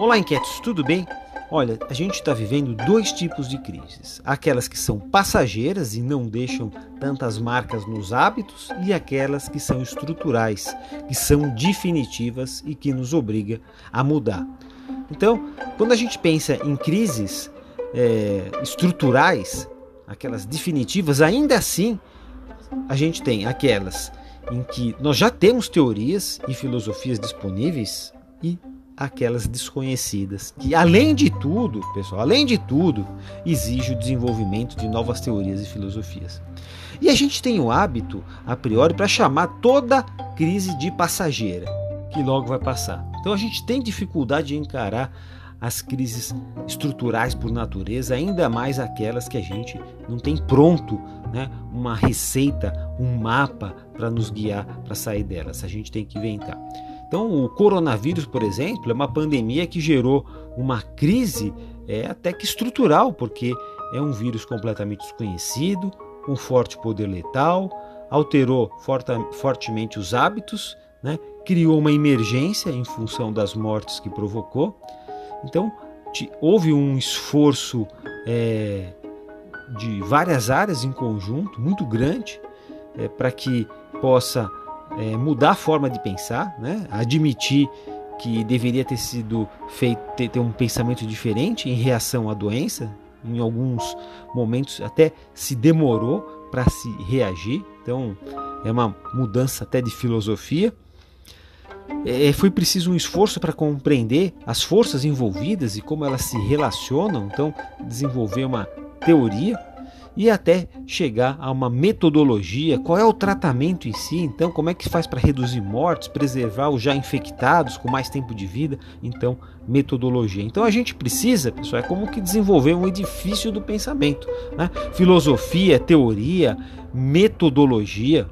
Olá, inquietos, tudo bem? Olha, a gente está vivendo dois tipos de crises: aquelas que são passageiras e não deixam tantas marcas nos hábitos, e aquelas que são estruturais, que são definitivas e que nos obriga a mudar. Então, quando a gente pensa em crises é, estruturais, aquelas definitivas, ainda assim a gente tem aquelas em que nós já temos teorias e filosofias disponíveis e aquelas desconhecidas, que além de tudo, pessoal, além de tudo, exige o desenvolvimento de novas teorias e filosofias. E a gente tem o hábito, a priori, para chamar toda crise de passageira, que logo vai passar. Então a gente tem dificuldade de encarar as crises estruturais por natureza, ainda mais aquelas que a gente não tem pronto né, uma receita, um mapa para nos guiar para sair delas. A gente tem que inventar. Então, o coronavírus, por exemplo, é uma pandemia que gerou uma crise é, até que estrutural, porque é um vírus completamente desconhecido, com forte poder letal, alterou fortemente os hábitos, né, criou uma emergência em função das mortes que provocou. Então, houve um esforço é, de várias áreas em conjunto, muito grande, é, para que possa é, mudar a forma de pensar, né? admitir que deveria ter sido feito ter, ter um pensamento diferente em reação à doença. Em alguns momentos até se demorou para se reagir. Então é uma mudança até de filosofia. É, foi preciso um esforço para compreender as forças envolvidas e como elas se relacionam, então desenvolver uma teoria e até chegar a uma metodologia, qual é o tratamento em si, então como é que faz para reduzir mortes, preservar os já infectados com mais tempo de vida, então metodologia. Então a gente precisa, pessoal, é como que desenvolver um edifício do pensamento, né? filosofia, teoria, metodologia,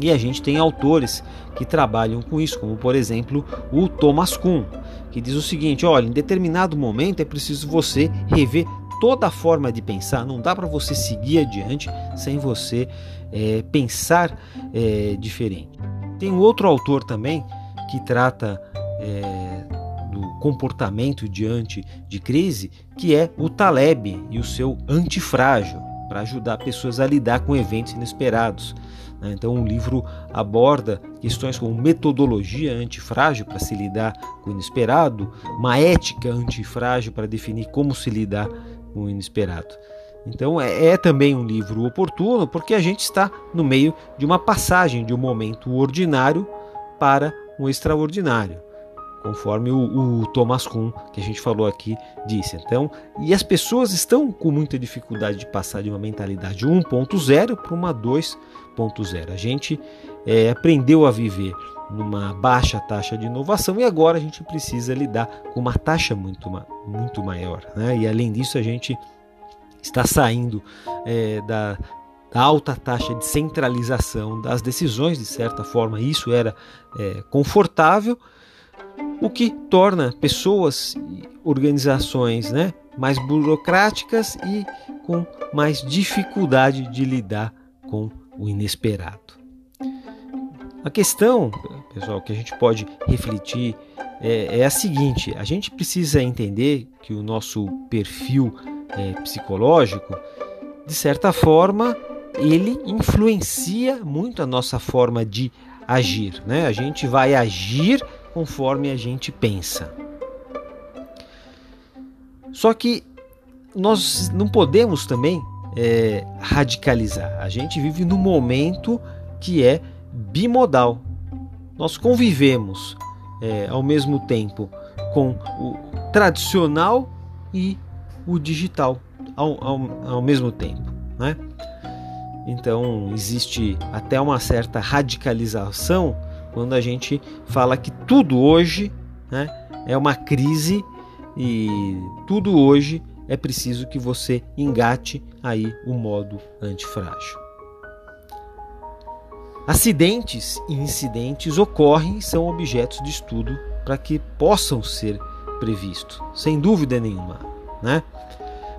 e a gente tem autores que trabalham com isso, como por exemplo o Thomas Kuhn, que diz o seguinte: olha, em determinado momento é preciso você rever toda a forma de pensar, não dá para você seguir adiante sem você é, pensar é, diferente. Tem um outro autor também que trata é, do comportamento diante de crise, que é o Taleb e o seu antifrágil, para ajudar pessoas a lidar com eventos inesperados. Né? Então, o livro aborda questões como metodologia antifrágil para se lidar com o inesperado, uma ética antifrágil para definir como se lidar o inesperado. Então, é, é também um livro oportuno porque a gente está no meio de uma passagem de um momento ordinário para um extraordinário conforme o, o, Thomas Kuhn, que a gente falou aqui, disse. Então, e as pessoas estão com muita dificuldade de passar de uma mentalidade 1.0 para uma 2.0. A gente é, aprendeu a viver numa baixa taxa de inovação e agora a gente precisa lidar com uma taxa muito, muito maior. Né? E além disso, a gente está saindo é, da, da alta taxa de centralização das decisões, de certa forma, isso era é, confortável o que torna pessoas e organizações né, mais burocráticas e com mais dificuldade de lidar com o inesperado. A questão, pessoal, que a gente pode refletir é, é a seguinte: a gente precisa entender que o nosso perfil é, psicológico, de certa forma, ele influencia muito a nossa forma de agir. Né? A gente vai agir conforme a gente pensa. Só que nós não podemos também é, radicalizar. A gente vive num momento que é bimodal. Nós convivemos é, ao mesmo tempo com o tradicional e o digital ao, ao, ao mesmo tempo. Né? Então existe até uma certa radicalização quando a gente fala que tudo hoje né, é uma crise e tudo hoje é preciso que você engate aí o modo antifrágil. Acidentes e incidentes ocorrem e são objetos de estudo para que possam ser previstos, sem dúvida nenhuma, né?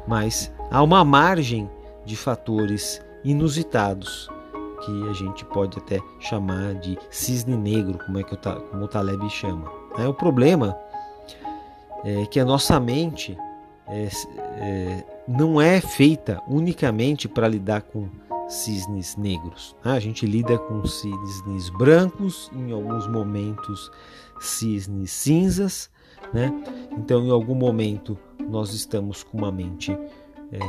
Mas há uma margem de fatores inusitados que a gente pode até chamar de cisne negro, como é que o, como o Taleb chama. É, o problema é, que a nossa mente é, é, não é feita unicamente para lidar com cisnes negros. Né? A gente lida com cisnes brancos, em alguns momentos cisnes cinzas, né? Então, em algum momento nós estamos com uma mente é,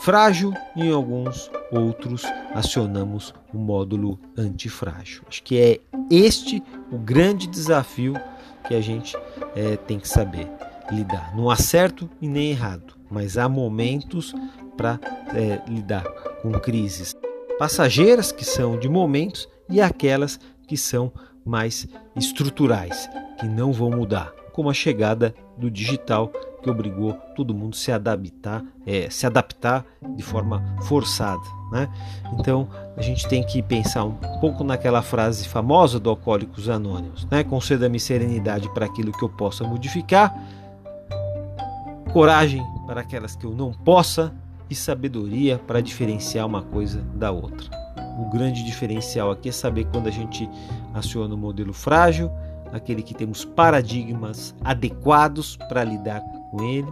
frágil em alguns outros acionamos o módulo antifrágil. Acho que é este o grande desafio que a gente é, tem que saber lidar. Não há certo e nem errado, mas há momentos para é, lidar com crises passageiras, que são de momentos, e aquelas que são mais estruturais, que não vão mudar, como a chegada do digital que obrigou todo mundo a se adaptar, é, se adaptar de forma forçada. Né? Então a gente tem que pensar um pouco naquela frase famosa do Alcoólicos Anônimos: né? conceda-me serenidade para aquilo que eu possa modificar, coragem para aquelas que eu não possa e sabedoria para diferenciar uma coisa da outra. O grande diferencial aqui é saber quando a gente aciona o modelo frágil, aquele que temos paradigmas adequados para lidar com ele,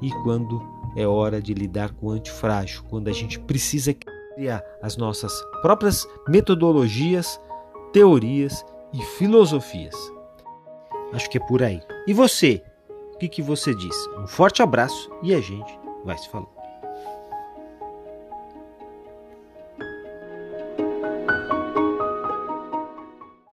e quando é hora de lidar com o antifrágil, quando a gente precisa criar as nossas próprias metodologias, teorias e filosofias. Acho que é por aí. E você? O que, que você diz? Um forte abraço e a gente vai se falando.